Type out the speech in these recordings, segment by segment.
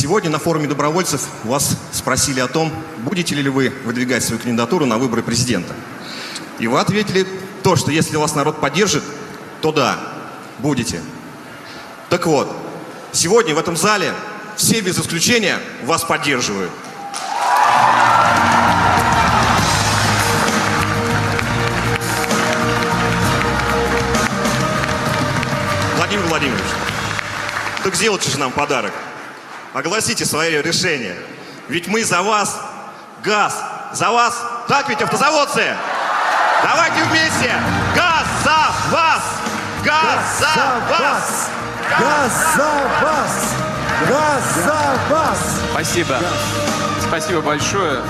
Сегодня на форуме добровольцев вас спросили о том, будете ли вы выдвигать свою кандидатуру на выборы президента. И вы ответили то, что если вас народ поддержит, то да, будете. Так вот, сегодня в этом зале все без исключения вас поддерживают. Владимир Владимирович, так сделайте же нам подарок. Огласите свое решение. Ведь мы за вас, газ, за вас. Так ведь, автозаводцы? Давайте вместе. Газ за вас. Газ за вас. Газ за вас! Газ за вас! Спасибо. Спасибо большое.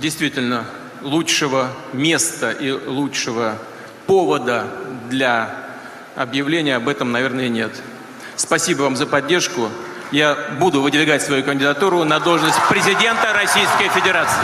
Действительно, лучшего места и лучшего повода для объявления об этом, наверное, нет. Спасибо вам за поддержку. Я буду выдвигать свою кандидатуру на должность президента Российской Федерации.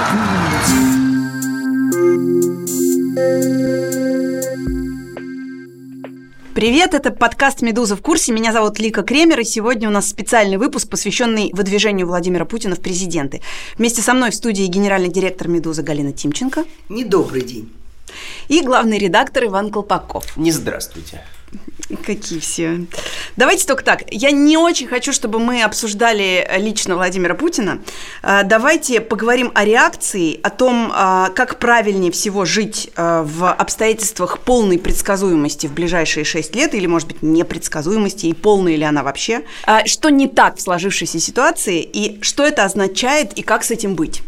Привет, это подкаст «Медуза в курсе». Меня зовут Лика Кремер, и сегодня у нас специальный выпуск, посвященный выдвижению Владимира Путина в президенты. Вместе со мной в студии генеральный директор «Медузы» Галина Тимченко. Недобрый день. И главный редактор Иван Колпаков. Не здравствуйте. Какие все. Давайте только так. Я не очень хочу, чтобы мы обсуждали лично Владимира Путина. А, давайте поговорим о реакции, о том, а, как правильнее всего жить а, в обстоятельствах полной предсказуемости в ближайшие шесть лет, или, может быть, непредсказуемости, и полная ли она вообще. Что не так в сложившейся ситуации, и что это означает, и как с этим быть.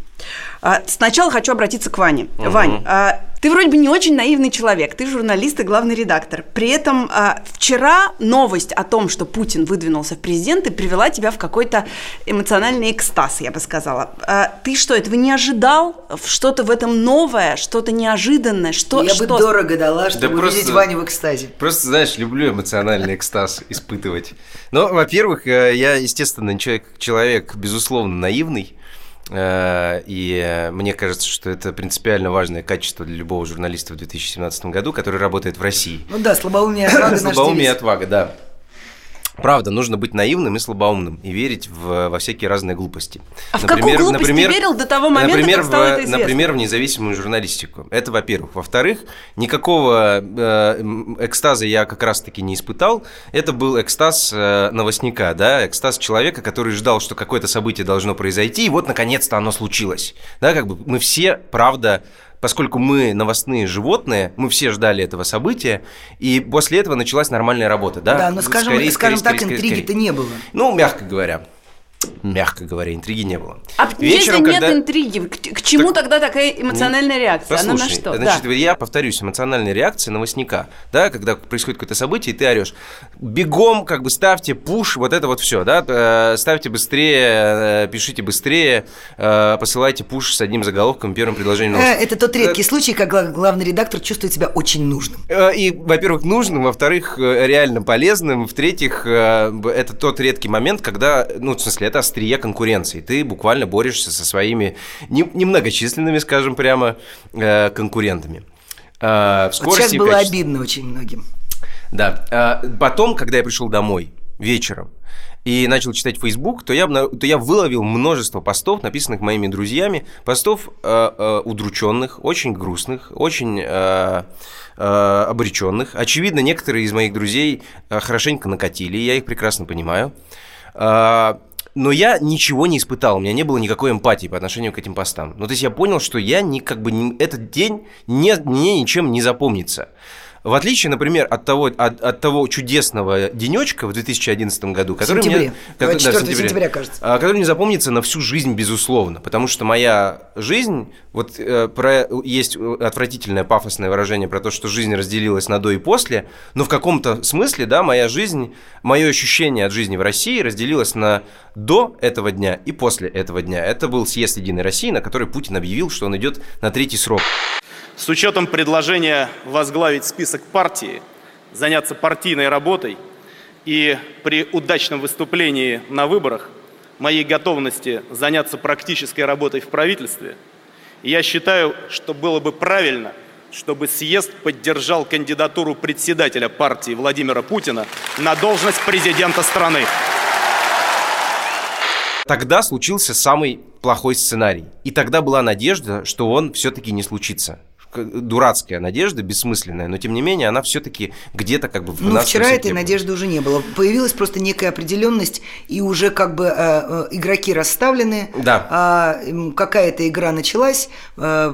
Сначала хочу обратиться к Ване. Угу. Вань, ты вроде бы не очень наивный человек, ты журналист и главный редактор. При этом а, вчера новость о том, что Путин выдвинулся в президенты, привела тебя в какой-то эмоциональный экстаз, я бы сказала. А, ты что, этого не ожидал? Что-то в этом новое, что-то неожиданное? Что, я что? бы дорого дала, чтобы да увидеть Ваню в экстазе. Просто, знаешь, люблю эмоциональный экстаз испытывать. Но, во-первых, э, я, естественно, человек, человек безусловно, наивный. Э, и мне кажется, что это принципиально важное качество для любого журналиста в 2017 году, который работает в России. Ну да, слабоумие и отвага. Слабоумие и отвага, да. Правда, нужно быть наивным и слабоумным и верить в, во всякие разные глупости. А например, в какую глупость например, ты верил до того момента, например, как стало в, это известно? Например, в независимую журналистику. Это во-первых. Во-вторых, никакого э, экстаза я как раз-таки не испытал. Это был экстаз э, новостника, да, экстаз человека, который ждал, что какое-то событие должно произойти, и вот, наконец-то, оно случилось. Да, как бы мы все, правда, поскольку мы новостные животные, мы все ждали этого события, и после этого началась нормальная работа, да? Да, но скажем, скорее, скажем скорее, так, интриги-то не было. Ну, мягко говоря мягко говоря, интриги не было. А Вечером, если нет когда... интриги, к, к чему так... тогда такая эмоциональная реакция? Послушай, Она на что? Значит, да. я повторюсь, эмоциональная реакция новостника, да, когда происходит какое-то событие, и ты орешь, бегом, как бы ставьте пуш, вот это вот все, да, э, ставьте быстрее, э, пишите быстрее, э, посылайте пуш с одним заголовком, первым предложением. Это тот редкий случай, когда главный редактор чувствует себя очень нужным. И, во-первых, нужным, во-вторых, реально полезным, в-третьих, это тот редкий момент, когда, ну, в смысле, это острие конкуренции. Ты буквально борешься со своими немногочисленными, скажем прямо, э, конкурентами. Э, вот сейчас было качестве... обидно очень многим. Да. Э, потом, когда я пришел домой вечером, и начал читать Facebook, то я, то я выловил множество постов, написанных моими друзьями, постов э, э, удрученных, очень грустных, очень э, э, обреченных. Очевидно, некоторые из моих друзей хорошенько накатили, я их прекрасно понимаю. Э, но я ничего не испытал, у меня не было никакой эмпатии по отношению к этим постам. Ну, то есть я понял, что я не, как бы, не, этот день не, мне ничем не запомнится. В отличие, например, от того, от, от того чудесного денечка в 2011 году, который сентябре. мне, который, да, сентября, сентября, кажется. А, который мне запомнится на всю жизнь, безусловно, потому что моя жизнь, вот э, про, есть отвратительное пафосное выражение про то, что жизнь разделилась на до и после, но в каком-то смысле, да, моя жизнь, мое ощущение от жизни в России разделилось на до этого дня и после этого дня. Это был съезд Единой России, на который Путин объявил, что он идет на третий срок. С учетом предложения возглавить список партии, заняться партийной работой и при удачном выступлении на выборах моей готовности заняться практической работой в правительстве, я считаю, что было бы правильно, чтобы съезд поддержал кандидатуру председателя партии Владимира Путина на должность президента страны. Тогда случился самый плохой сценарий. И тогда была надежда, что он все-таки не случится дурацкая надежда, бессмысленная, но тем не менее она все-таки где-то как бы в Ну, вчера этой надежды уже не было. Появилась просто некая определенность, и уже как бы э, э, игроки расставлены. Да. М, какая-то игра началась, э,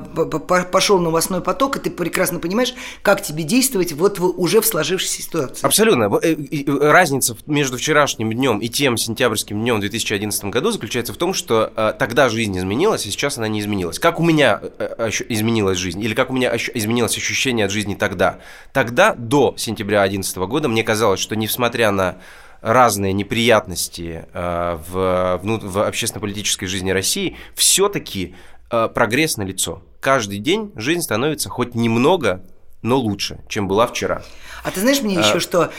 пошел новостной поток, и ты прекрасно понимаешь, как тебе действовать вот в- уже в сложившейся ситуации. Абсолютно. Э, и- э, Разница между вчерашним днем и тем сентябрьским днем в 2011 году заключается в том, что э, тогда жизнь изменилась, а сейчас она не изменилась. Как у меня э, ощу- изменилась жизнь, или как у меня изменилось ощущение от жизни тогда? Тогда, до сентября 2011 года, мне казалось, что несмотря на разные неприятности э, в, вну- в общественно-политической жизни России, все-таки прогресс налицо. Каждый день жизнь становится хоть немного, но лучше, чем была вчера. А ты знаешь мне еще, что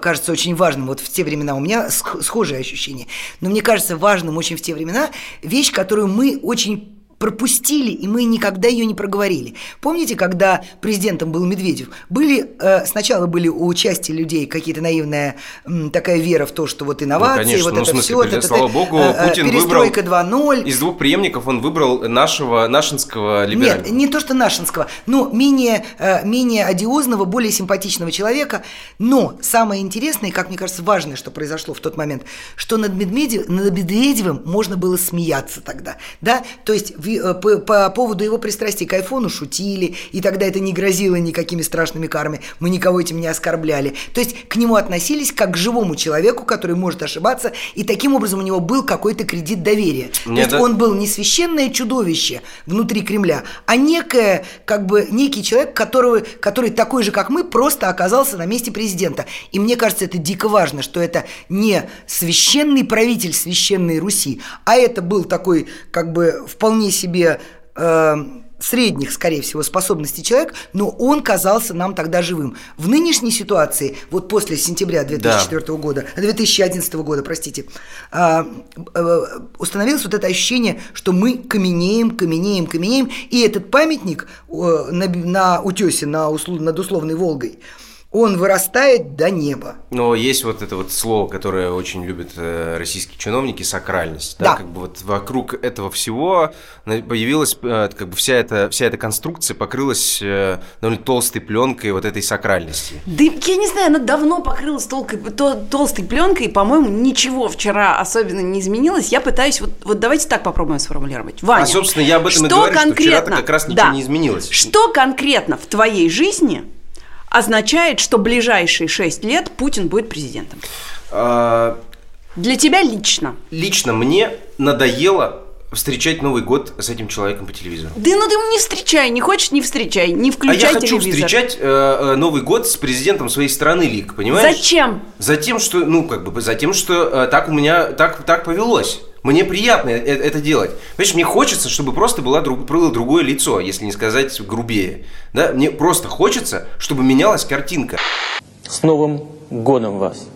кажется очень важным, вот в те времена, у меня сх- схожие ощущения, но мне кажется важным очень в те времена вещь, которую мы очень пропустили, и мы никогда ее не проговорили. Помните, когда президентом был Медведев, были э, сначала были у части людей какие-то наивная м, такая вера в то, что вот инновации, Ну, конечно, вот ну, это смысле, все, президент, слава богу, Путин перестройка выбрал 2.0. Из двух преемников он выбрал нашего, нашинского либерального. Нет, не то что нашинского, но менее, э, менее одиозного, более симпатичного человека. Но самое интересное, и, как мне кажется, важное, что произошло в тот момент, что над, Медведев, над Медведевым можно было смеяться тогда. Да? То есть в- э, по, по поводу его пристрастия к айфону шутили, и тогда это не грозило никакими страшными карами, мы никого этим не оскорбляли. То есть к нему относились как к живому человеку, который может ошибаться, и таким образом у него был какой-то кредит доверия. Мне То есть да- он был не священное чудовище внутри Кремля, а некое, как бы, некий человек, которого, который такой же, как мы, просто оказался на месте президента. И мне кажется, это дико важно, что это не священный правитель священной Руси, а это был такой, как бы, вполне себе э, средних, скорее всего, способностей человек, но он казался нам тогда живым. В нынешней ситуации, вот после сентября 2004 года, 2011 года, простите, а, э, установилось вот это ощущение, что мы каменеем, каменеем, каменеем, и этот памятник э, на, на утесе на услу- над условной Волгой, он вырастает до неба. Но есть вот это вот слово, которое очень любят э, российские чиновники, сакральность. Да. Да. Как бы вот вокруг этого всего появилась, э, как бы вся эта, вся эта конструкция покрылась э, довольно толстой пленкой вот этой сакральности. Да я не знаю, она давно покрылась толкой, то- толстой пленкой, и, по-моему, ничего вчера особенно не изменилось. Я пытаюсь, вот, вот давайте так попробуем сформулировать. Ваня, А, собственно, я об этом и что говорю, что вчера-то конкретно, как раз ничего да, не изменилось. Что конкретно в твоей жизни означает, что ближайшие шесть лет Путин будет президентом? А, Для тебя лично. лично мне надоело встречать Новый год с этим человеком по телевизору. Да ну ты не встречай, не хочешь, не встречай, не А включай я хочу телевизор. встречать э, э, Новый год с президентом своей страны, Лик, понимаешь? Зачем? Затем, что, ну, как бы, затем, что э, так у меня, так, так повелось. Мне приятно э- это делать. Понимаешь, мне хочется, чтобы просто друг- было другое лицо, если не сказать грубее. Да? Мне просто хочется, чтобы менялась картинка. С Новым годом вас!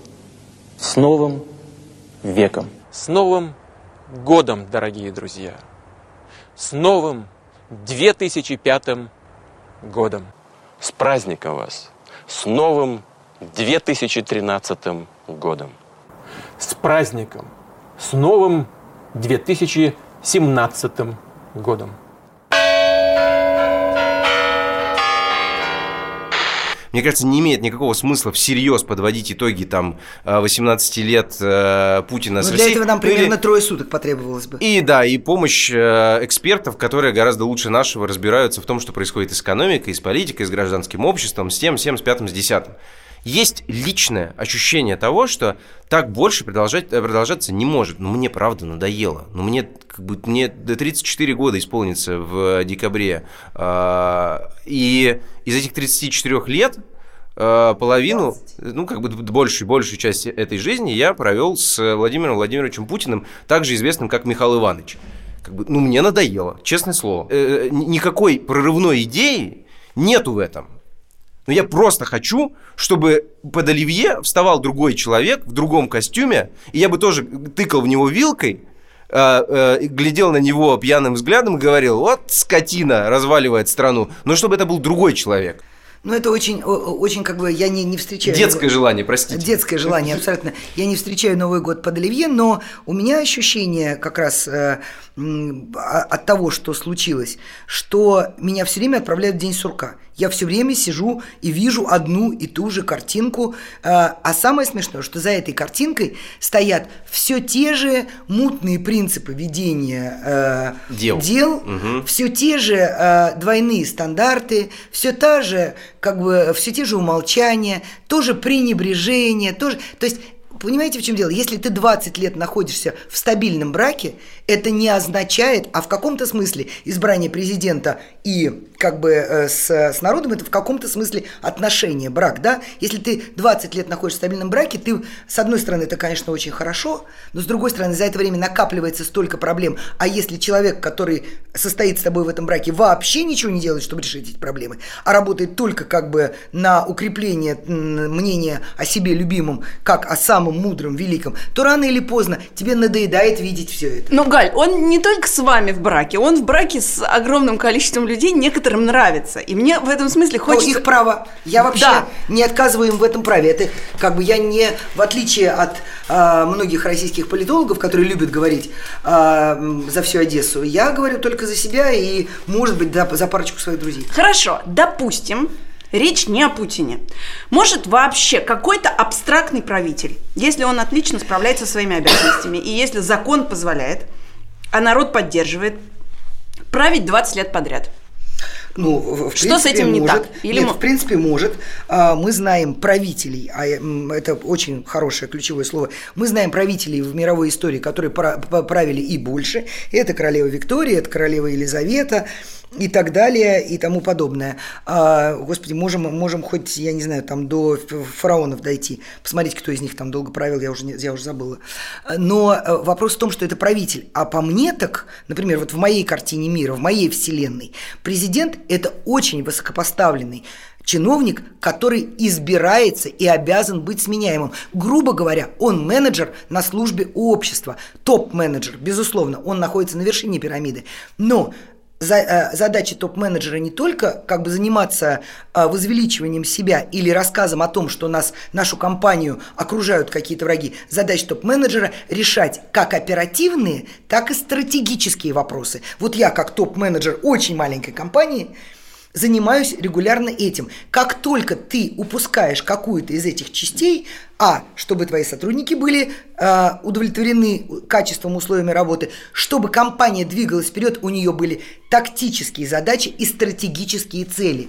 С Новым веком! С Новым годом, дорогие друзья! С новым 2005 годом! С праздником вас! С новым 2013 годом! С праздником! С новым 2017 годом! Мне кажется, не имеет никакого смысла всерьез подводить итоги там э, 18 лет э, Путина Но с для Россией. этого нам Ну, или- примерно трое суток потребовалось бы. И да, и помощь э, экспертов, которые гораздо лучше нашего разбираются в том, что происходит с экономикой, с политикой, с гражданским обществом, с тем, всем, с пятым, с десятым. Есть личное ощущение того, что так больше продолжать, э, продолжаться не может. Но мне правда надоело. Ну, мне как бы мне до 34 года исполнится в декабре. А, И из этих 34 лет э, половину, ну, как бы большую, большую часть этой жизни я провел с Владимиром Владимировичем Путиным, также известным как Михаил Иванович. Как бы, ну, мне надоело, честное слово. Э, э, никакой прорывной идеи нету в этом. Но я просто хочу, чтобы под оливье вставал другой человек в другом костюме, и я бы тоже тыкал в него вилкой, э, э, глядел на него пьяным взглядом и говорил, вот скотина разваливает страну, но чтобы это был другой человек. Ну, это очень, очень как бы, я не, не встречаю... Детское желание, простите. Детское желание, абсолютно. Я не встречаю Новый год под Оливье, но у меня ощущение как раз э, а- от того, что случилось, что меня все время отправляют в день сурка. Я все время сижу и вижу одну и ту же картинку. э, А самое смешное, что за этой картинкой стоят все те же мутные принципы ведения э, Дел. дел все те же э, двойные стандарты, все та же, как бы, все те же умолчания, тоже пренебрежение, тоже, то есть Понимаете, в чем дело? Если ты 20 лет находишься в стабильном браке, это не означает, а в каком-то смысле избрание президента и как бы э, с, с народом это в каком-то смысле отношение, брак, да? Если ты 20 лет находишься в стабильном браке, ты, с одной стороны, это, конечно, очень хорошо, но с другой стороны, за это время накапливается столько проблем. А если человек, который состоит с тобой в этом браке, вообще ничего не делает, чтобы решить эти проблемы, а работает только как бы на укрепление мнения о себе любимом, как о самом мудром, великом, то рано или поздно тебе надоедает видеть все это. Но, Галь, он не только с вами в браке, он в браке с огромным количеством людей, некоторым нравится. И мне в этом смысле хочется... их право. Я вообще Да. не отказываю им в этом праве. Это как бы я не, в отличие от а, многих российских политологов, которые любят говорить м, за всю Одессу, я говорю только за себя и, может быть, да, за парочку своих друзей. Хорошо, допустим, речь не о Путине. Может вообще какой-то абстрактный правитель, если он отлично справляется со своими обязанностями, и если закон позволяет, а народ поддерживает, править 20 лет подряд. Ну, в- Что с принципе, этим не может. так? Или Нет, мо- в принципе, может. А, Мы знаем правителей, а м, это очень хорошее ключевое слово. Мы знаем правителей в мировой истории, которые правили и больше. Это королева Виктория, это королева Елизавета и так далее и тому подобное. А, Господи, можем, можем хоть, я не знаю, там до фараонов дойти, посмотреть, кто из них там долго правил, я уже, я уже забыла. Но э, вопрос в том, что это правитель. А по мне так, например, вот в моей картине мира, в моей вселенной, президент – это очень высокопоставленный чиновник, который избирается и обязан быть сменяемым. Грубо говоря, он менеджер на службе у общества, топ-менеджер, безусловно, он находится на вершине пирамиды. Но за- э, задача топ-менеджера не только как бы заниматься э, возвеличиванием себя или рассказом о том, что нас, нашу компанию окружают какие-то враги. Задача топ-менеджера решать как оперативные, так и стратегические вопросы. Вот я как топ-менеджер очень маленькой компании занимаюсь регулярно этим. Как только ты упускаешь какую-то из этих частей, а, чтобы твои сотрудники были э, удовлетворены качеством, условиями работы, чтобы компания двигалась вперед, у нее были тактические задачи и стратегические цели.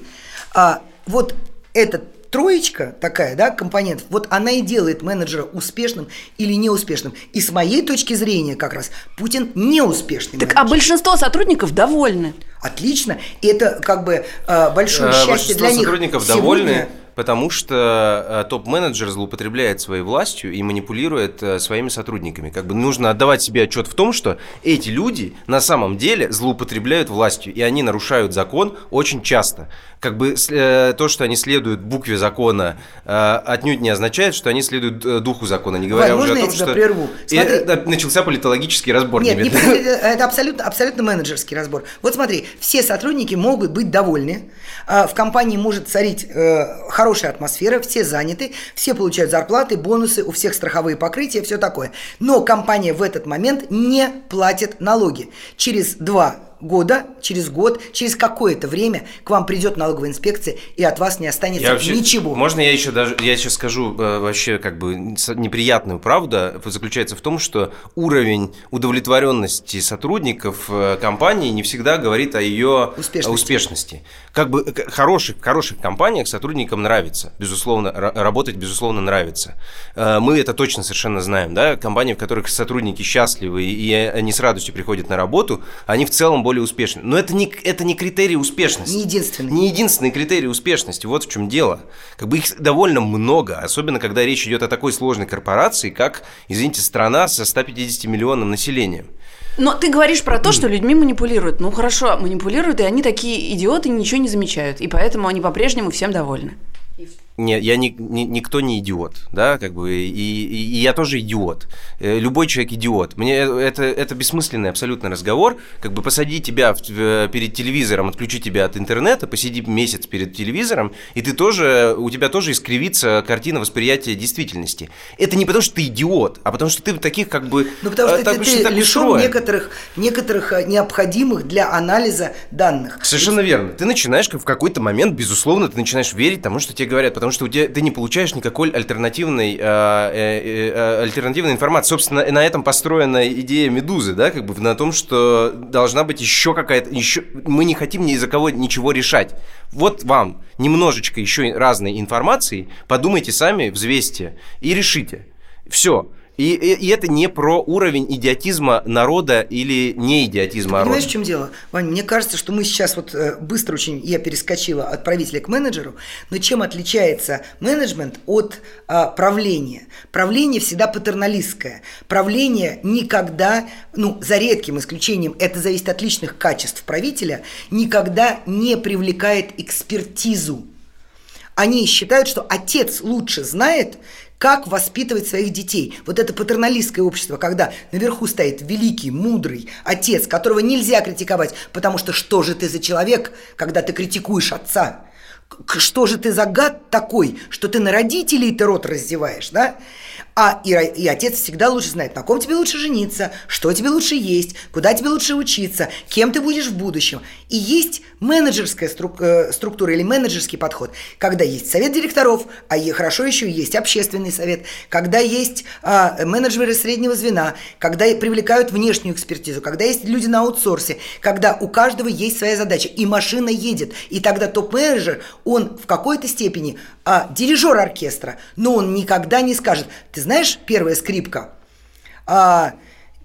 А, вот этот троечка такая, да, компонент, вот она и делает менеджера успешным или неуспешным. И с моей точки зрения как раз Путин неуспешный Так, менеджер. а большинство сотрудников довольны. Отлично. И это как бы э, большое Э, счастье Большинство для них. сотрудников Сегодня- довольны, потому что э, топ-менеджер злоупотребляет своей властью и манипулирует э, своими сотрудниками. Как бы нужно отдавать себе отчет в том, что эти люди на самом деле злоупотребляют властью, и они нарушают закон очень часто. Как бы э, то, что они следуют букве закона, э, отнюдь не означает, что они следуют э, духу закона, не говоря Вань, уже о том, что прерву? И, Смотри. э, начался политологический разбор. Нет, не это абсолютно, абсолютно менеджерский разбор. Вот смотри, все сотрудники могут быть довольны, а, в компании может царить э, хорошая атмосфера, все заняты, все получают зарплаты, бонусы, у всех страховые покрытия, все такое. Но компания в этот момент не платит налоги. Через два года, через год, через какое-то время к вам придет налоговая инспекция, и от вас не останется Я вообще- ничего. Можно я еще даже, я сейчас скажу э, вообще как бы неприятную правду, заключается в том, что уровень удовлетворенности сотрудников э, компании не всегда говорит о ее Успешности. успешности. Как бы э, хороших, в хороших компаниях сотрудникам нравится, безусловно, ра- работать, безусловно, нравится. Э, Мы это точно совершенно знаем, да, компании, в которых сотрудники счастливы и они с радостью приходят на работу, они в целом более успешны. Но это не, это не критерий успешности. Не единственный. Не единственный критерий успешности. Вот в чем дело. Как бы их довольно много, особенно когда речь идет о такой сложной корпорации, как, извините, страна со 150 миллионным населением. Но ты говоришь про то, что людьми манипулируют. Ну хорошо, манипулируют, и они такие идиоты, ничего не замечают. И поэтому они по-прежнему всем довольны. Нет, я не, не- никто не идиот, да, как бы, и, и- и я тоже идиот. Э, Любой человек идиот. Мне это, это бессмысленный абсолютно разговор. Как бы посади тебя в- перед телевизором, отключи тебя от интернета, посиди месяц перед телевизором, и ты тоже, у тебя тоже искривится картина восприятия действительности. Это не потому, что ты идиот, а потому, что ты таких как бы... Ну, потому э, что так ты, уж ты так лишен устроен. некоторых, некоторых э, необходимых для анализа данных. Совершенно верно. Ты начинаешь как в какой-то момент, безусловно, ты начинаешь верить тому, что тебе говорят, потому что у тебя, ты не получаешь никакой альтернативной, э, э, э, альтернативной информации. Собственно, на этом построена идея Медузы, да, как бы на том, что должна быть еще какая-то, еще мы не хотим ни за кого ничего решать. Вот вам немножечко еще разной информации, подумайте сами, взвесьте и решите. Все. И, и- и это не про уровень идиотизма народа или не идиотизма народа. Понимаешь, в чем дело, Вань? Мне кажется, что мы сейчас вот э, быстро очень, я перескочила от правителя к менеджеру, но чем отличается менеджмент от а, правления? Правление всегда патерналистское. Правление никогда, ну, за редким исключением, это зависит от личных качеств правителя, никогда не привлекает экспертизу. Они считают, что отец лучше знает, как воспитывать своих детей. Вот это патерналистское общество, когда наверху стоит великий, мудрый отец, которого нельзя критиковать, потому что что же ты за человек, когда ты критикуешь отца? Что же ты за гад такой, что ты на родителей ты рот раздеваешь, да? А и, и отец всегда лучше знает, на ком тебе лучше жениться, что тебе лучше есть, куда тебе лучше учиться, кем ты будешь в будущем. И есть менеджерская струк- э, структура или менеджерский подход, когда есть совет директоров, а е- хорошо еще есть общественный совет, когда есть а, менеджеры среднего звена, когда и привлекают внешнюю экспертизу, когда есть люди на аутсорсе, когда у каждого есть своя задача, и машина едет. И тогда топ-менеджер, он в какой-то степени а, дирижер оркестра, но он никогда не скажет, ты знаешь, первая скрипка, а,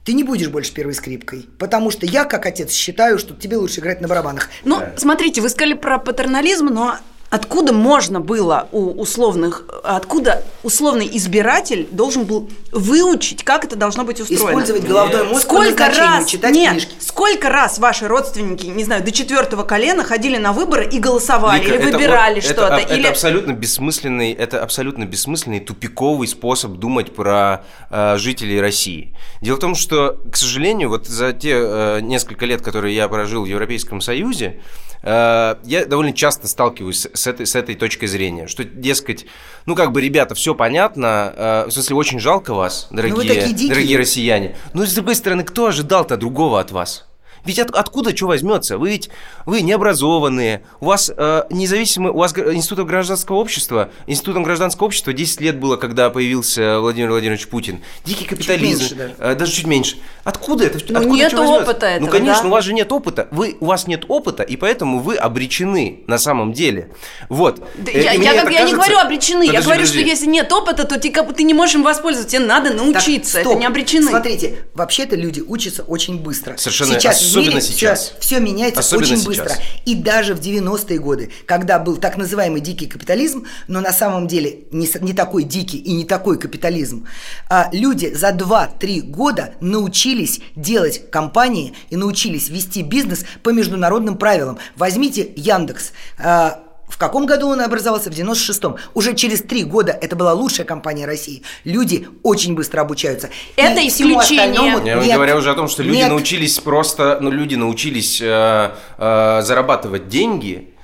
ты не будешь больше первой скрипкой, потому что я, как отец, считаю, что тебе лучше играть на барабанах. Ну, смотрите, вы сказали про патернализм, но откуда можно было у условных, откуда условный избиратель должен был выучить, как это должно быть устроено? Использовать головной мозг Сколько раз, читать нет, книжки. сколько раз ваши родственники, не знаю, до четвертого колена ходили на выборы и голосовали, Вика, или это выбирали вот- что-то, Это, или... это абсолютно бессмысленный, это абсолютно бессмысленный тупиковый способ думать про э, жителей России. Дело в том, что, к сожалению, вот за те э, несколько лет, которые я прожил в Европейском Союзе, э, я довольно часто сталкиваюсь с, этой, с этой точкой зрения, что, дескать, ну как бы, ребята, все понятно, э, в смысле, очень жалко вас, Ну, дорогие, дорогие россияне. Но, с другой стороны, кто ожидал-то другого от вас? Ведь от- откуда что возьмется? Вы ведь вы необразованные, у вас э, независимый, у вас институтом гражданского общества, институтом гражданского общества 10 лет было, когда появился Владимир Владимирович Путин. Дикий капитализм, меньше даже. э, даже чуть меньше. Откуда это? Ну, Откуда нет опыта этого, Ну, конечно, да. у вас же нет опыта. Вы, у вас нет опыта, и поэтому вы обречены на самом деле. Вот. Да Э, я, я как- это я не кажется- говорю обречены, я Подожди, говорю, подожди. что если нет опыта, то ты, бы- ты не можешь им воспользоваться, тебе надо Так, научиться, стоп. это не обречены. Смотрите, вообще-то люди учатся очень быстро. Совершенно, сейчас особенно мире сейчас. Все, меняется Особенно очень сейчас. быстро. И даже в 90-е годы, когда был так называемый дикий капитализм, но на самом деле не, не такой дикий и не такой капитализм, а, люди за 2-3 года научились делать компании и научились вести бизнес по международным правилам. Возьмите Яндекс. А, в каком году он образовался? В 96-м. Уже через три года это была лучшая компания России. Люди очень быстро обучаются. Это И исключение. остальному Я нет. говоря уже о том, что люди Нет. научились просто, ну, люди научились э, э, зарабатывать деньги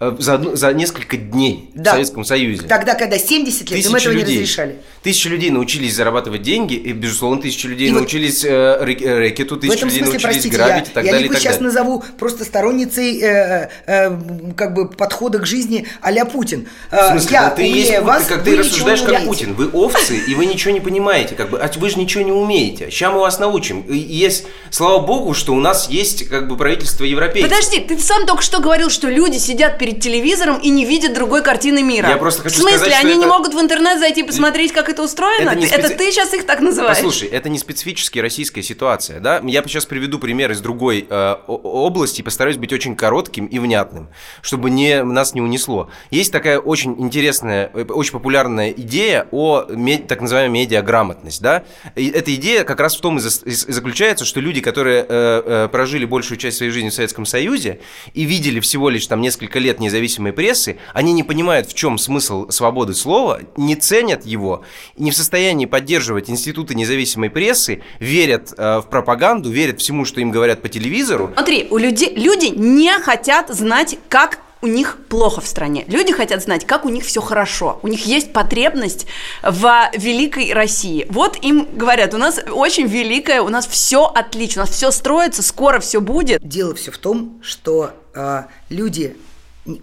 за, одну- за несколько дней Да. в Советском Союзе. Тогда, когда 70 лет, им этого не людей. разрешали. Тысячи людей научились зарабатывать деньги, и, безусловно, тысячи людей И вот научились э, рэк- э, рэкету, тысячи людей смысле, научились простите, грабить я, и так я далее. и Лику сейчас далее. назову просто сторонницей э, э, как бы подхода к жизни а-ля Путин. Э, В смысле, я да ты есть вас, как вы ты рассуждаешь не как умеете. Путин. Вы овцы, и вы ничего не понимаете, как бы, а вы же ничего не умеете. Сейчас мы вас научим. И есть, слава богу, что у нас есть как бы правительство европейцев. Подожди, ты сам только что говорил, что люди сидят перед телевизором и не видят другой картины мира. Я просто хочу В смысле, сказать, они не это- могут в интернет зайти и посмотреть, как это устроено? Это не это специ- ты сейчас их так называешь? Послушай, это не специфически российская ситуация, да? Я сейчас приведу пример из другой э, области и постараюсь быть очень коротким и внятным, чтобы не, нас не унесло. Есть такая очень интересная, э, очень популярная идея о так называемой медиаграмотность, да? И эта идея как раз в том и заключается, что люди, которые э, э, прожили большую часть своей жизни в Советском Союзе и видели всего лишь там несколько лет вред независимой прессы, они не понимают, в чем смысл свободы слова, не ценят его, не в состоянии поддерживать институты независимой прессы, верят э, в пропаганду, верят всему, что им говорят по телевизору. Смотри, у людей, люди не хотят знать, как у них плохо в стране. Люди хотят знать, как у них все хорошо. У них есть потребность в великой России. Вот им говорят, у нас очень великая, у нас все отлично, у нас все строится, скоро все будет. Дело все в том, что э, люди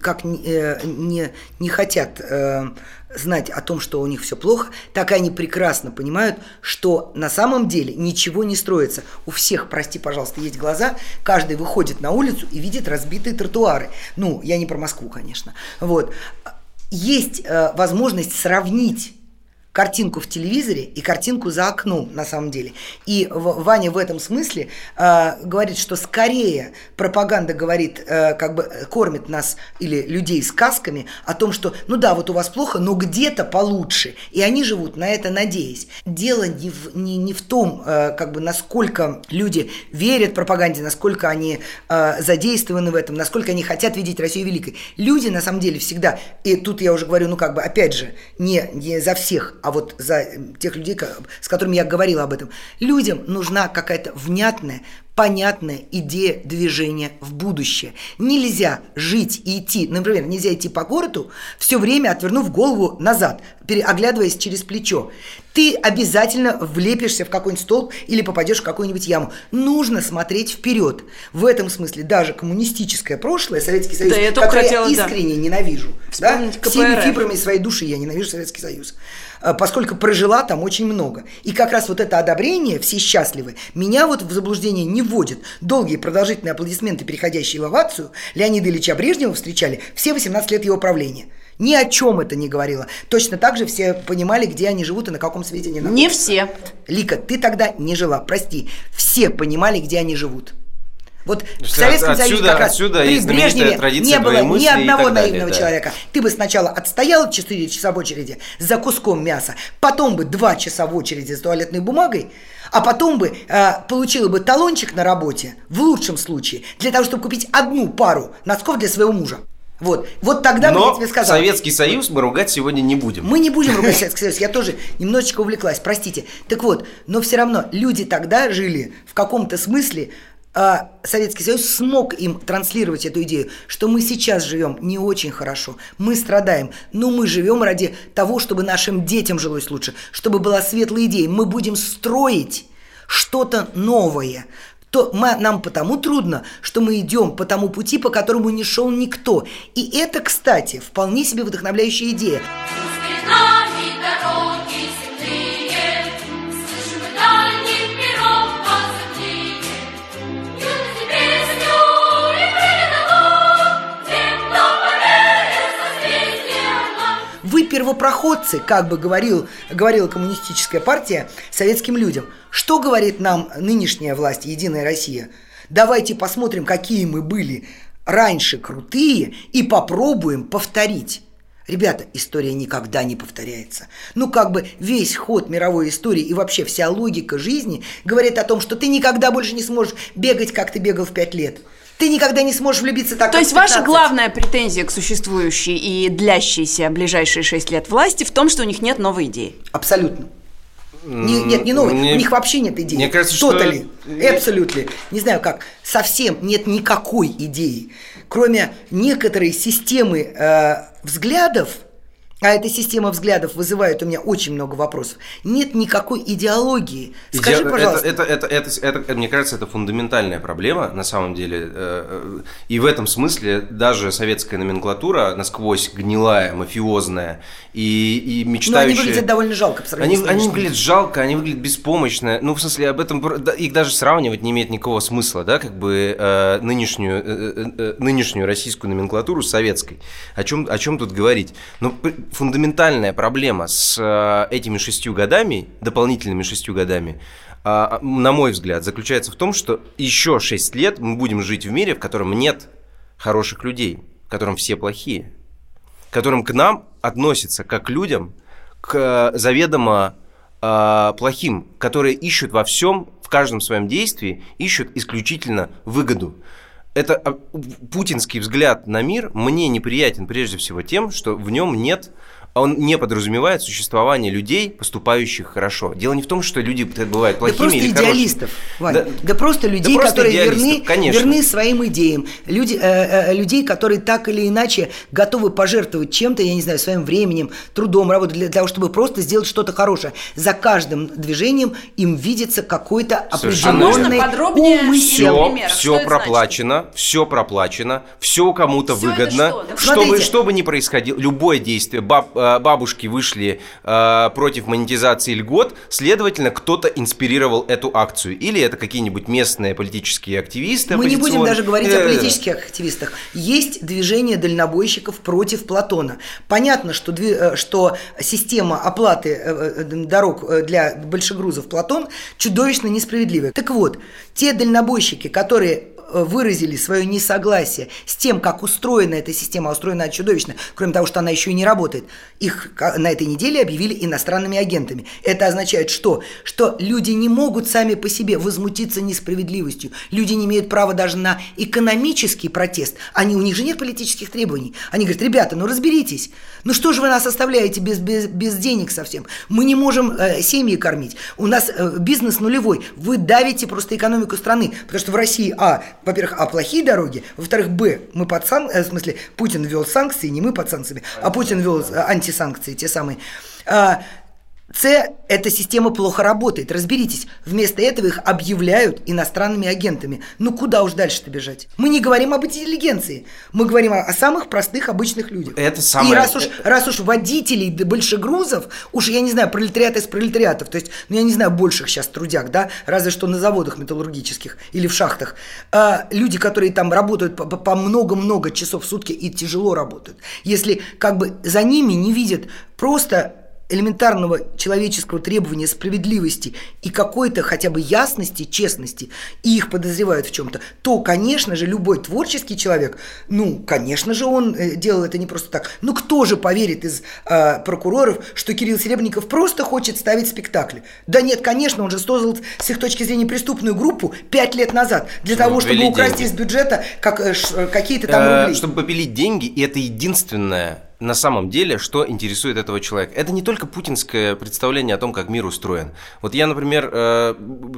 как э, не, не хотят э, знать о том, что у них все плохо, так и они прекрасно понимают, что на самом деле ничего не строится. У всех, прости, пожалуйста, есть глаза, каждый выходит на улицу и видит разбитые тротуары. Ну, я не про Москву, конечно. Вот. Есть э, возможность сравнить картинку в телевизоре и картинку за окном, на самом деле. И Ваня в этом смысле э, говорит, что скорее пропаганда говорит, э, как бы кормит нас или людей сказками о том, что, ну да, вот у вас плохо, но где-то получше. И они живут на это надеясь. Дело не в, не, не в том, э, как бы, насколько люди верят пропаганде, насколько они э, задействованы в этом, насколько они хотят видеть Россию великой. Люди, на самом деле, всегда, и тут я уже говорю, ну как бы, опять же, не, не за всех, а вот за тех людей, с которыми я говорила об этом. Людям нужна какая-то внятная, понятная идея движения в будущее. Нельзя жить и идти, например, нельзя идти по городу, все время отвернув голову назад, оглядываясь через плечо. Ты обязательно влепишься в какой-нибудь столб или попадешь в какую-нибудь яму. Нужно смотреть вперед. В этом смысле даже коммунистическое прошлое, Советский Союз, да, я который хотела, я искренне да. ненавижу. Да? Всеми фибрами своей души я ненавижу Советский Союз а, поскольку прожила там очень много. И как раз вот это одобрение, все счастливы, меня вот в заблуждение не вводит. Долгие продолжительные аплодисменты, переходящие в овацию, Леонида Ильича Брежнева встречали все 18 лет его правления. Ни о чем это не говорило. Точно так же все понимали, где они живут и на каком свете они находятся. Не все. Лика, ты тогда не жила, прости. Все понимали, где они живут. Вот в Что Советском отсюда- Союзе как раз отсюда при Брежневе не было «Двои ни мысли» и одного далее, наивного да. человека. Ты бы сначала отстоял 4 часа в очереди за куском мяса, потом бы 2 часа в очереди за туалетной бумагой, а потом бы э, получила бы талончик на работе, в лучшем случае, для того, чтобы купить одну пару носков для своего мужа. Вот, вот тогда бы я Но тебе сказала. Советский Союз мы ругать сегодня не будем. Мы не будем ругать Советский Союз, я тоже немножечко увлеклась, простите. Так вот, но все равно люди тогда жили в каком-то смысле, а, Советский Союз смог им транслировать эту идею, что мы сейчас живем не очень хорошо, мы страдаем, но мы живем ради того, чтобы нашим детям жилось лучше, чтобы была светлая идея. Мы будем строить что-то новое. То мы- нам потому трудно, что мы идем по тому пути, по которому не шел никто. И это, кстати, вполне себе вдохновляющая идея. Первопроходцы, как бы говорил, говорила коммунистическая партия советским людям. Что говорит нам нынешняя власть, Единая Россия? Давайте посмотрим, какие мы были раньше крутые и попробуем повторить. Ребята, история никогда не повторяется. Ну, как бы весь ход мировой истории и вообще вся логика жизни говорит о том, что ты никогда больше не сможешь бегать, как ты бегал в пять лет. Ты никогда не сможешь влюбиться так, То есть ваша 15. главная претензия к существующей и длящейся ближайшие шесть лет власти в том, что у них нет новой идеи. Абсолютно. Не- нет, не новый. Мне- У них вообще нет идеи. мне кажется, что- Totally. Absolutely. Не знаю как. Совсем нет никакой идеи. Кроме некоторой системы э, взглядов, а эта система взглядов вызывает у меня очень много вопросов. Нет никакой идеологии. Скажи, Иде- пожалуйста. Это, это, это, это- это, мне кажется, это фундаментальная проблема, на самом деле. Э, э, И в этом смысле даже советская номенклатура, насквозь гнилая, мафиозная и, и Но они мечтающая... выглядят довольно жалко по Они, они выглядят жалко, они выглядят беспомощно. Ну, в смысле, об этом их даже сравнивать не имеет никакого смысла, да, как бы э, нынешнюю, э, э, э, нынешнюю российскую номенклатуру с советской. О чем, о чем тут говорить? Но п- фундаментальная проблема с э, этими шестью годами, дополнительными шестью годами, а, на мой взгляд, заключается в том, что еще шесть лет мы будем жить в мире, в котором нет хороших людей, в котором все плохие к которым к нам относятся как к людям, к заведомо э, плохим, которые ищут во всем, в каждом своем действии, ищут исключительно выгоду. Это а, путинский взгляд на мир мне неприятен прежде всего тем, что в нем нет он не подразумевает существование людей, поступающих хорошо. Дело не в том, что люди бывают Да плохими просто или идеалистов, Вань. Да- Да, просто людей, просто которые верны, конечно. верны своим идеям. Люди, э, э, людей, которые так или иначе готовы пожертвовать чем-то, я не знаю, своим временем, трудом, работой, для того, чтобы просто сделать что-то хорошее. За каждым движением им видится какой-то определенный. А можно подробнее умысел. Все, все проплачено, все проплачено, все кому-то выгодно. что? Так Чтобы, смотрите. что бы ни происходило, любое действие, баб- э, бабушки вышли э, против монетизации льгот, следовательно, кто-то инспирировал эту акцию. Или это какие-нибудь местные политические активисты. Мы не будем даже говорить Э, о политических активистах. Есть движение дальнобойщиков против Платона. Понятно, что, э, что система оплаты э, э, дорог э, для большегрузов Платон чудовищно несправедливая. Так вот, те дальнобойщики, которые э, выразили свое несогласие с тем, как устроена эта система, устроена она чудовищно, кроме того, что она еще и не работает, их на этой неделе объявили иностранными агентами. Это означает что? Что люди не могут сами по себе возмутиться несправедливостью. Люди не имеют права даже на экономический протест. Они, у них же нет политических требований. Они говорят, ребята, ну разберитесь. Ну что же вы нас оставляете без, без, без денег совсем? Мы не можем э, семьи кормить. У нас э, бизнес нулевой. Вы давите просто экономику страны. Потому что в России, а, во-первых, а плохие дороги, во-вторых, б, мы под сан... э, в смысле, Путин ввел санкции, не мы под санкциями, а Путин ввел э, антисанкции, те самые. А, С – эта система плохо работает, разберитесь. Вместо этого их объявляют иностранными агентами. Ну куда уж дальше-то бежать? Мы не говорим об интеллигенции, мы говорим о, о самых простых обычных людях. Это самое- И раз уж, раз уж водителей да большегрузов, уж я не знаю, пролетариат из пролетариатов, то есть, ну я не знаю больших сейчас трудяг, да, разве что на заводах металлургических или в шахтах, а, люди, которые там работают по- много-много часов в сутки и тяжело работают, если как бы за ними не видят просто элементарного человеческого требования справедливости и какой-то хотя бы ясности, честности, и их подозревают в чем-то, то, конечно же, любой творческий человек, ну, конечно же, он э, делал это не просто так. Ну, кто же поверит из э, прокуроров, что Кирилл Серебренников просто хочет ставить спектакли? Да нет, конечно, он же создал с их точки зрения преступную группу пять лет назад для Чтобы того, чтобы украсть деньги. из бюджета как, э, э, какие-то там Э, рубли. Чтобы попилить деньги, и это единственное на самом деле, что интересует этого человека. Это не только путинское представление о том, как мир устроен. Вот я, например,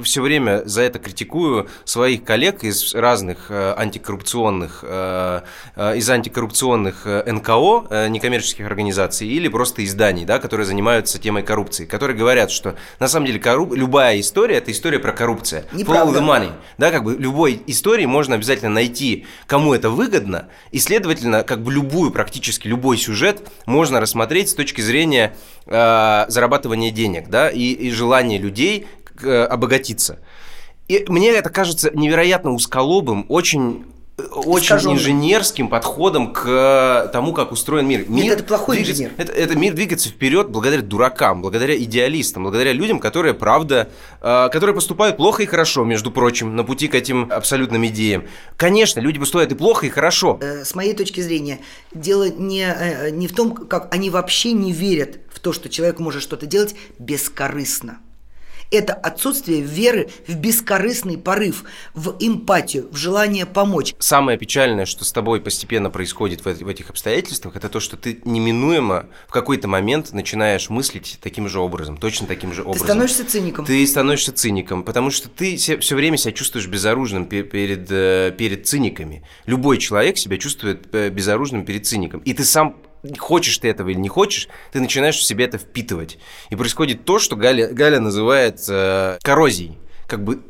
все время за это критикую своих коллег из разных э, антикоррупционных, э, э, из антикоррупционных э, НКО, э, некоммерческих организаций, или просто изданий, да, которые занимаются темой коррупции, которые говорят, что на самом деле корруп- любая история – это история про коррупцию. Follow the money. Да, как бы любой истории можно обязательно найти, кому это выгодно, и, следовательно, как бы любую, практически любой сюжет можно рассмотреть с точки зрения э, зарабатывания денег, да, и, и желания людей к- э, обогатиться. И мне это кажется невероятно узколобым, очень очень Искаженным. инженерским подходом к э, тому, как устроен мир. мир это плохой двигается- инженер. Это, это мир двигается вперед благодаря дуракам, благодаря идеалистам, благодаря людям, которые, правда, э, которые поступают плохо и хорошо, между прочим, на пути к этим абсолютным идеям. Конечно, люди поступают и плохо, и хорошо. Э, С моей точки зрения, дело не, э, не в том, как они вообще не верят в то, что человек может что-то делать бескорыстно. Это отсутствие веры в бескорыстный порыв, в эмпатию, в желание помочь. Самое печальное, что с тобой постепенно происходит в, эт- в этих обстоятельствах, это то, что ты неминуемо в какой-то момент начинаешь мыслить таким же образом, точно таким же Ты образом. становишься циником. Ты становишься циником, потому что ты все время себя чувствуешь безоружным пе- перед, э, перед циниками. Любой человек себя чувствует э, безоружным перед циником. И ты сам хочешь ты этого или не хочешь, ты начинаешь в себе это впитывать. И происходит то, что Галя, Галя называет э, коррозией. Как бы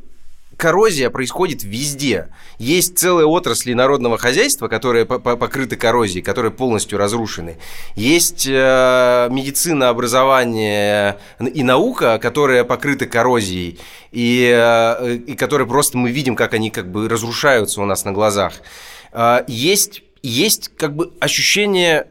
коррозия происходит везде. Есть целые отрасли народного хозяйства, которые по- по- покрыты коррозией, которые полностью разрушены. Есть э, медицина, образование и наука, которые покрыты коррозией, и, э, и которые просто мы видим, как они как бы разрушаются у нас на глазах. Э, есть, есть как бы ощущение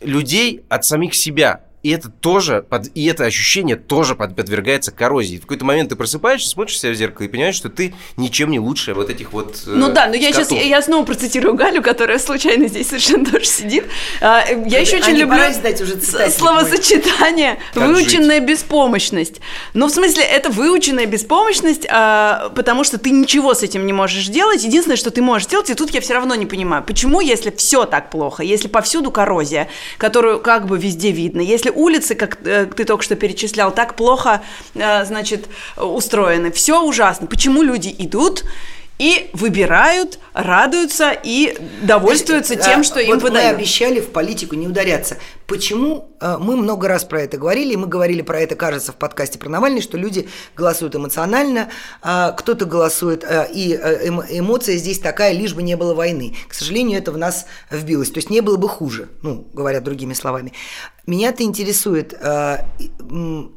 людей от самих себя. И это тоже, под, и это ощущение тоже под, подвергается коррозии. В какой-то момент ты просыпаешься, смотришь себя в зеркало и понимаешь, что ты ничем не лучше вот этих вот э, Ну да, но я сейчас скотов. я снова процитирую Галю, которая случайно здесь совершенно тоже сидит. А, э, Я еще очень люблю уже словосочетание Как выученная беспомощность. Но в смысле это выученная беспомощность, а, потому что ты ничего с этим не можешь делать. Единственное, что ты можешь сделать, и тут я все равно не понимаю, почему, если все так плохо, если повсюду коррозия, которую как бы везде видно, если улицы, как э, ты только что перечислял, так плохо, э, значит, устроены, все ужасно. Почему люди идут и выбирают, радуются и довольствуются Знаете, тем, а, что им вот Мы выдают? обещали в политику не ударяться. Почему э, мы много раз про это говорили, и мы говорили про это, кажется, в подкасте про Навальный, что люди голосуют эмоционально, а кто-то голосует, и эмо- эмоция здесь такая, лишь бы не было войны. К сожалению, это в нас вбилось. То есть не было бы хуже, ну, говоря другими словами. Меня-то интересует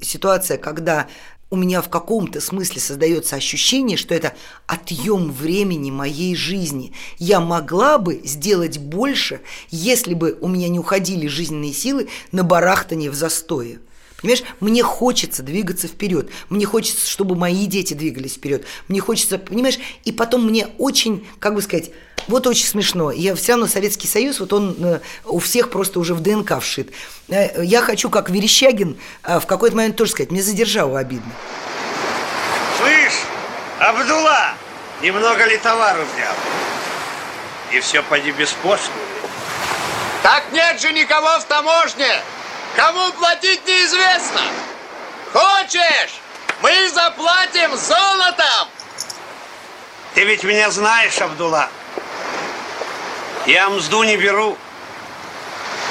ситуация, когда у меня в каком-то смысле создается ощущение, что это отъем времени моей жизни. Я могла бы сделать больше, если бы у меня не уходили жизненные силы на барахтание в застое. Понимаешь, мне хочется двигаться вперед, мне хочется, чтобы мои дети двигались вперед, мне хочется, понимаешь, и потом мне очень, как бы сказать, вот очень смешно, я все равно Советский Союз, вот он э, у всех просто уже в ДНК вшит. Э, Я хочу, как Верещагин, э, в какой-то момент тоже сказать, мне за державу обидно. Слышь, Абдулла, немного ли товару взял? И все поди беспошлино. Так нет же никого в таможне! Кому платить неизвестно! Хочешь? Мы заплатим золотом! Ты ведь меня знаешь, Абдулла. Я мзду не беру.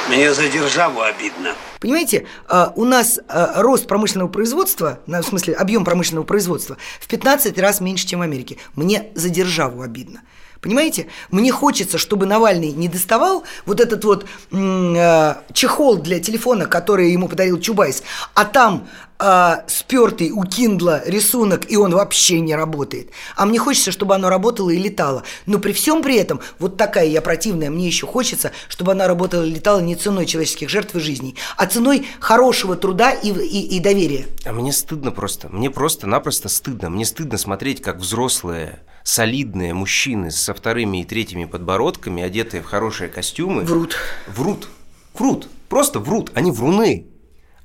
Мне за державу обидно. Понимаете, а, у нас а, рост промышленного производства, в смысле объем промышленного производства, в 15 раз меньше, чем в Америке. Мне за державу обидно. Понимаете? Мне хочется, чтобы Навальный не доставал вот этот вот э, чехол для телефона, который ему подарил Чубайс, а там э, спертый у Киндла рисунок, и он вообще не работает. А мне хочется, чтобы оно работало и летало. Но при всем при этом, вот такая я противная, мне еще хочется, чтобы она работала и летала не ценой человеческих жертв и жизней, а ценой хорошего труда и, и, и доверия. А мне стыдно просто. Мне просто-напросто стыдно. Мне стыдно смотреть, как взрослые, солидные мужчины со вторыми и третьими подбородками, одетые в хорошие костюмы... Врут. Врут. Врут. Просто врут. Они вруны.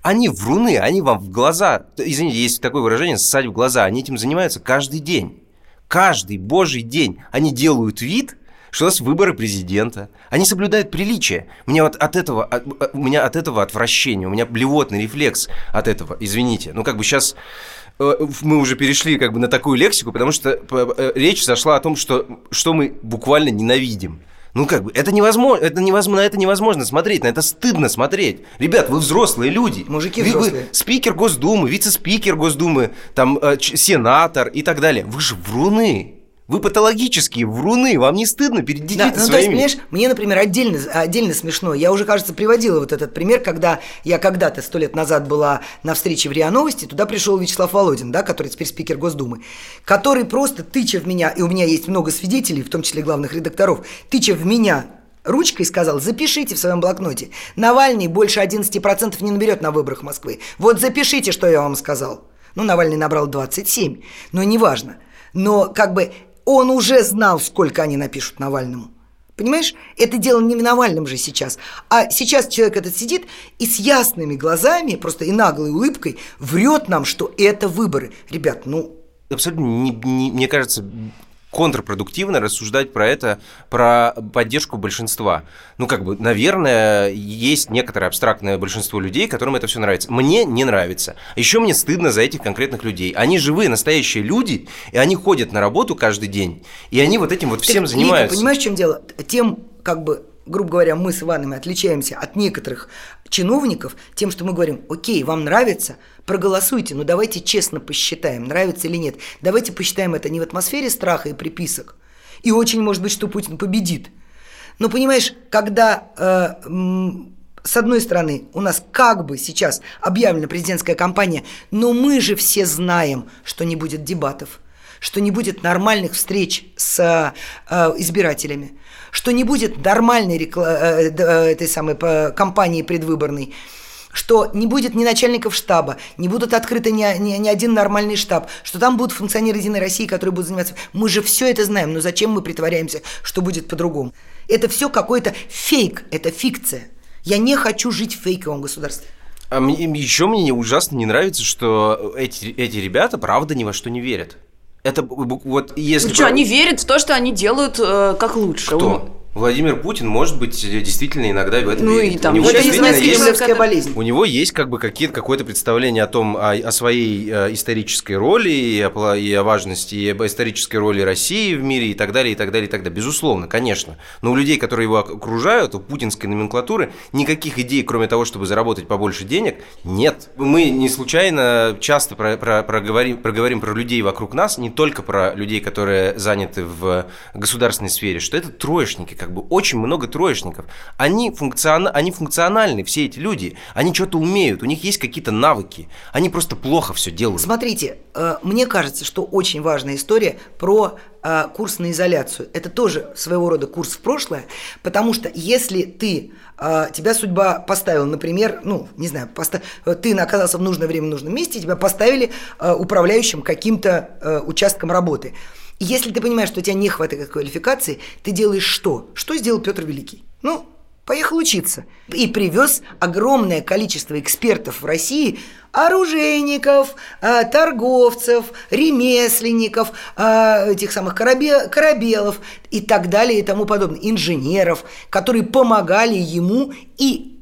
Они вруны, они вам в глаза, извините, есть такое выражение, ссать в глаза, они этим занимаются каждый день. Каждый божий день они делают вид, что у нас выборы президента. Они соблюдают приличие. Мне вот от этого, от- у меня от этого отвращение, у меня блевотный рефлекс от этого, извините. Ну, как бы сейчас мы уже перешли как бы на такую лексику, потому что п- э, речь зашла о том, что, что мы буквально ненавидим. Ну как бы, это невозможно, это невозможно, на это невозможно смотреть, на это стыдно смотреть. Ребят, вы взрослые люди. Мужики Вы- вы взрослые. спикер Госдумы, вице-спикер Госдумы, там, э, сенатор и так далее. Вы же вруны. Вы патологические вруны. Вам не стыдно перед детьми Да, ну, то есть, своими? понимаешь, мне, например, отдельно, отдельно смешно. Я уже, кажется, приводила вот этот пример, когда я когда-то, сто лет назад была на встрече в РИА Новости, туда пришел Вячеслав Володин, да, который теперь спикер Госдумы, который просто, тыча в меня, и у меня есть много свидетелей, в том числе главных редакторов, тыча в меня ручкой сказал, запишите в своем блокноте. Навальный больше 11% не наберет на выборах Москвы. Вот запишите, что я вам сказал. Ну, Навальный набрал 27, но неважно. Но как бы он уже знал, сколько они напишут Навальному. Понимаешь, это дело не в Навальном же сейчас. А сейчас человек этот сидит и с ясными глазами, просто и наглой улыбкой врет нам, что это выборы. Ребят, ну, абсолютно, не- не- мне кажется, контрпродуктивно рассуждать про это, про поддержку большинства. Ну, как бы, наверное, есть некоторое абстрактное большинство людей, которым это все нравится. Мне не нравится. Еще мне стыдно за этих конкретных людей. Они живые, настоящие люди, и они ходят на работу каждый день, и они вот этим вот всем Так, занимаются. Вика, понимаешь, в чем дело? Тем, как бы, грубо говоря, мы с Иваном отличаемся от некоторых чиновников тем, что мы говорим, окей, вам нравится, проголосуйте, но давайте честно посчитаем, нравится или нет. Давайте посчитаем это не в атмосфере страха и приписок. И очень может быть, что Путин победит. Но понимаешь, когда э, с одной стороны, у нас как бы сейчас объявлена президентская кампания, но мы же все знаем, что не будет дебатов, что не будет нормальных встреч с э, избирателями, что не будет нормальной рекла- э, э, этой самой э, кампании предвыборной, что не будет ни начальников штаба, не будут открыты ни, ни, ни один нормальный штаб, что там будут функционеры Единой России, которые будут заниматься... Мы же все это знаем, но зачем мы притворяемся, что будет по-другому? Это все какой-то фейк, это фикция. Я не хочу жить в фейковом государстве. А мне, еще мне ужасно не нравится, что эти, эти ребята правда ни во что не верят. Это вот если... Ну что, они верят в то, что они делают э, как лучше. Кто? Владимир Путин, может быть, действительно иногда в это Ну верит. и там У него действительно есть болезнь. У него есть как бы какие- какое-то представление о том, о, о своей э, исторической роли и о, и о важности, и об исторической роли России в мире и так далее, и так далее, и так далее. Безусловно, конечно. Но у людей, которые его окружают, у путинской номенклатуры, никаких идей, кроме того, чтобы заработать побольше денег, нет. Мы не случайно часто про, про- проговорим, проговорим про людей вокруг нас, не только про людей, которые заняты в государственной сфере, что это троечники, как бы очень много троечников. Они, функциона... они функциональны, все эти люди, они что-то умеют, у них есть какие-то навыки, они просто плохо все делают. Смотрите, э, мне кажется, что очень важная история про э, курс на изоляцию. Это тоже своего рода курс в прошлое, потому что если ты э, тебя судьба поставила, например, ну, не знаю, поста- э, ты оказался в нужное время в нужном месте, тебя поставили э, управляющим каким-то э, участком работы. И если ты понимаешь, что у тебя не хватает квалификации, ты делаешь что? Что сделал Петр Великий? Ну, поехал учиться. И привез огромное количество экспертов в России, оружейников, э, торговцев, ремесленников, э, этих самых корабе- корабелов и так далее и тому подобное, инженеров, которые помогали ему и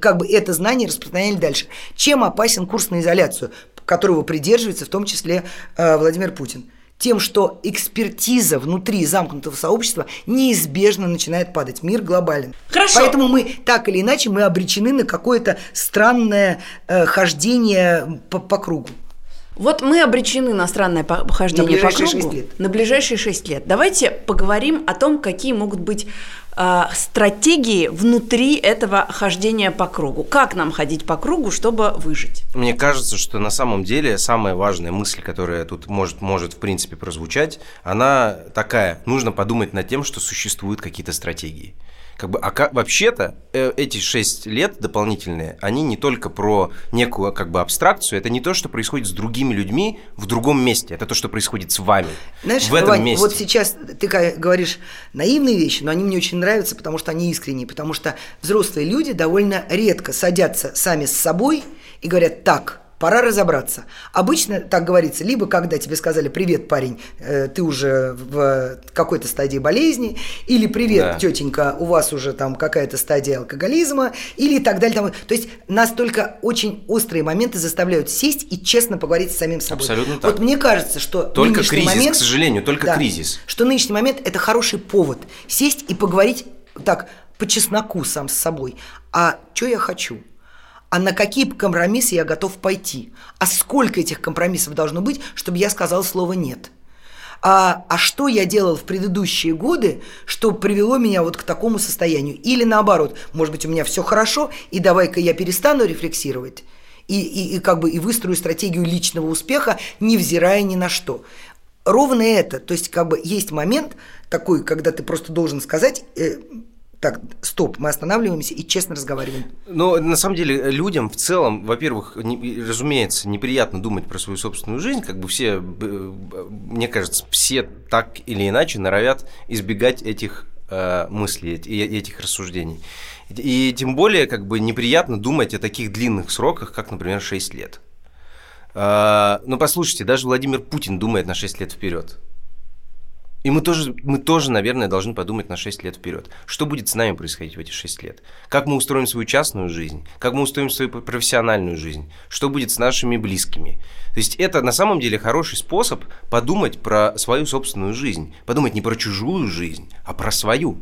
как бы это знание распространяли дальше. Чем опасен курс на изоляцию, которого придерживается в том числе э, Владимир Путин? Тем, что экспертиза внутри замкнутого сообщества неизбежно начинает падать. Мир глобален. Хорошо. Поэтому мы так или иначе мы обречены на какое-то странное э, хождение по, по кругу. Вот мы обречены на странное по- хождение На по кругу шесть лет. на ближайшие шесть лет. Давайте поговорим о том, какие могут быть стратегии внутри этого хождения по кругу. Как нам ходить по кругу, чтобы выжить? Мне кажется, что на самом деле самая важная мысль, которая тут может, может в принципе прозвучать, она такая. Нужно подумать над тем, что существуют какие-то стратегии. Как бы, а как, вообще-то э, эти шесть лет дополнительные, они не только про некую как бы абстракцию, это не то, что происходит с другими людьми в другом месте, это то, что происходит с вами Знаешь, в этом Вань, месте. вот сейчас ты говоришь наивные вещи, но они мне очень нравятся, потому что они искренние, потому что взрослые люди довольно редко садятся сами с собой и говорят так. Пора разобраться. Обычно так говорится, либо когда тебе сказали «Привет, парень, э, ты уже в какой-то стадии болезни», или «Привет, Да. тетенька, у вас уже там какая-то стадия алкоголизма», или так далее. Там. То есть настолько очень острые моменты заставляют сесть и честно поговорить с самим собой. Абсолютно Вот так. мне кажется, что Только кризис, момент- к сожалению, только Да. кризис. Что нынешний момент – это хороший повод сесть и поговорить так по чесноку сам с собой. А что я хочу? А на какие компромиссы я готов пойти? А сколько этих компромиссов должно быть, чтобы я сказал слово «нет»? А, а что я делал в предыдущие годы, что привело меня вот к такому состоянию? Или наоборот, может быть, у меня все хорошо, и давай-ка я перестану рефлексировать и, и, и как бы и выстрою стратегию личного успеха, невзирая ни на что. Ровно это, то есть как бы есть момент такой, когда ты просто должен сказать, э, так, стоп, мы останавливаемся и честно разговариваем. Но на самом деле людям в целом, во-первых, не- разумеется, неприятно думать про свою собственную жизнь, как бы все, б- мне кажется, все так или иначе норовят избегать этих э, мыслей и этих рассуждений. И тем более, как бы неприятно думать о таких длинных сроках, как, например, 6 лет. Э, Ну, послушайте, даже Владимир Путин думает на 6 лет вперед. И мы тоже, мы тоже, наверное, должны подумать на 6 лет вперед. Что будет с нами происходить в эти 6 лет? Как мы устроим свою частную жизнь? Как мы устроим свою профессиональную жизнь? Что будет с нашими близкими? То есть это на самом деле хороший способ подумать про свою собственную жизнь. Подумать не про чужую жизнь, а про свою.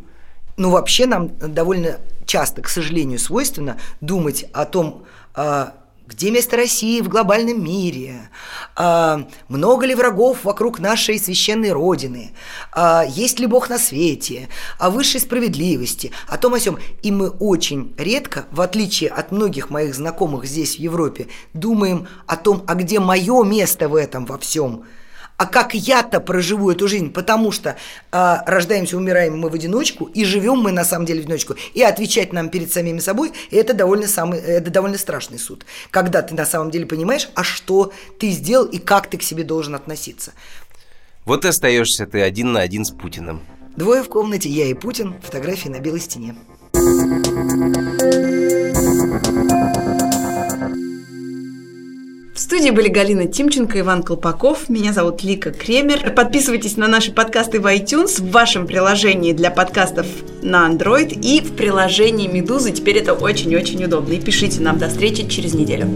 Ну, вообще нам довольно часто, к сожалению, свойственно думать о том, а, где место России в глобальном мире, а, много ли врагов вокруг нашей священной Родины, а, есть ли Бог на свете, о высшей справедливости, о том о сём. И мы очень редко, в отличие от многих моих знакомых здесь, в Европе, думаем о том, а где мое место в этом во всем. А как я-то проживу эту жизнь, потому что а, рождаемся, умираем мы в одиночку, и живем мы на самом деле в одиночку, и отвечать нам перед самими собой, это довольно, самый, это довольно страшный суд, когда ты на самом деле понимаешь, а что ты сделал и как ты к себе должен относиться. Вот и остаешься ты один на один с Путиным. Двое в комнате, я и Путин, фотографии на белой стене. Студии были Галина Тимченко, Иван Колпаков. Меня зовут Лика Кремер. Подписывайтесь на наши подкасты в iTunes, в вашем приложении для подкастов на Android и в приложении Медузы. Теперь это очень-очень удобно. И пишите нам до встречи через неделю.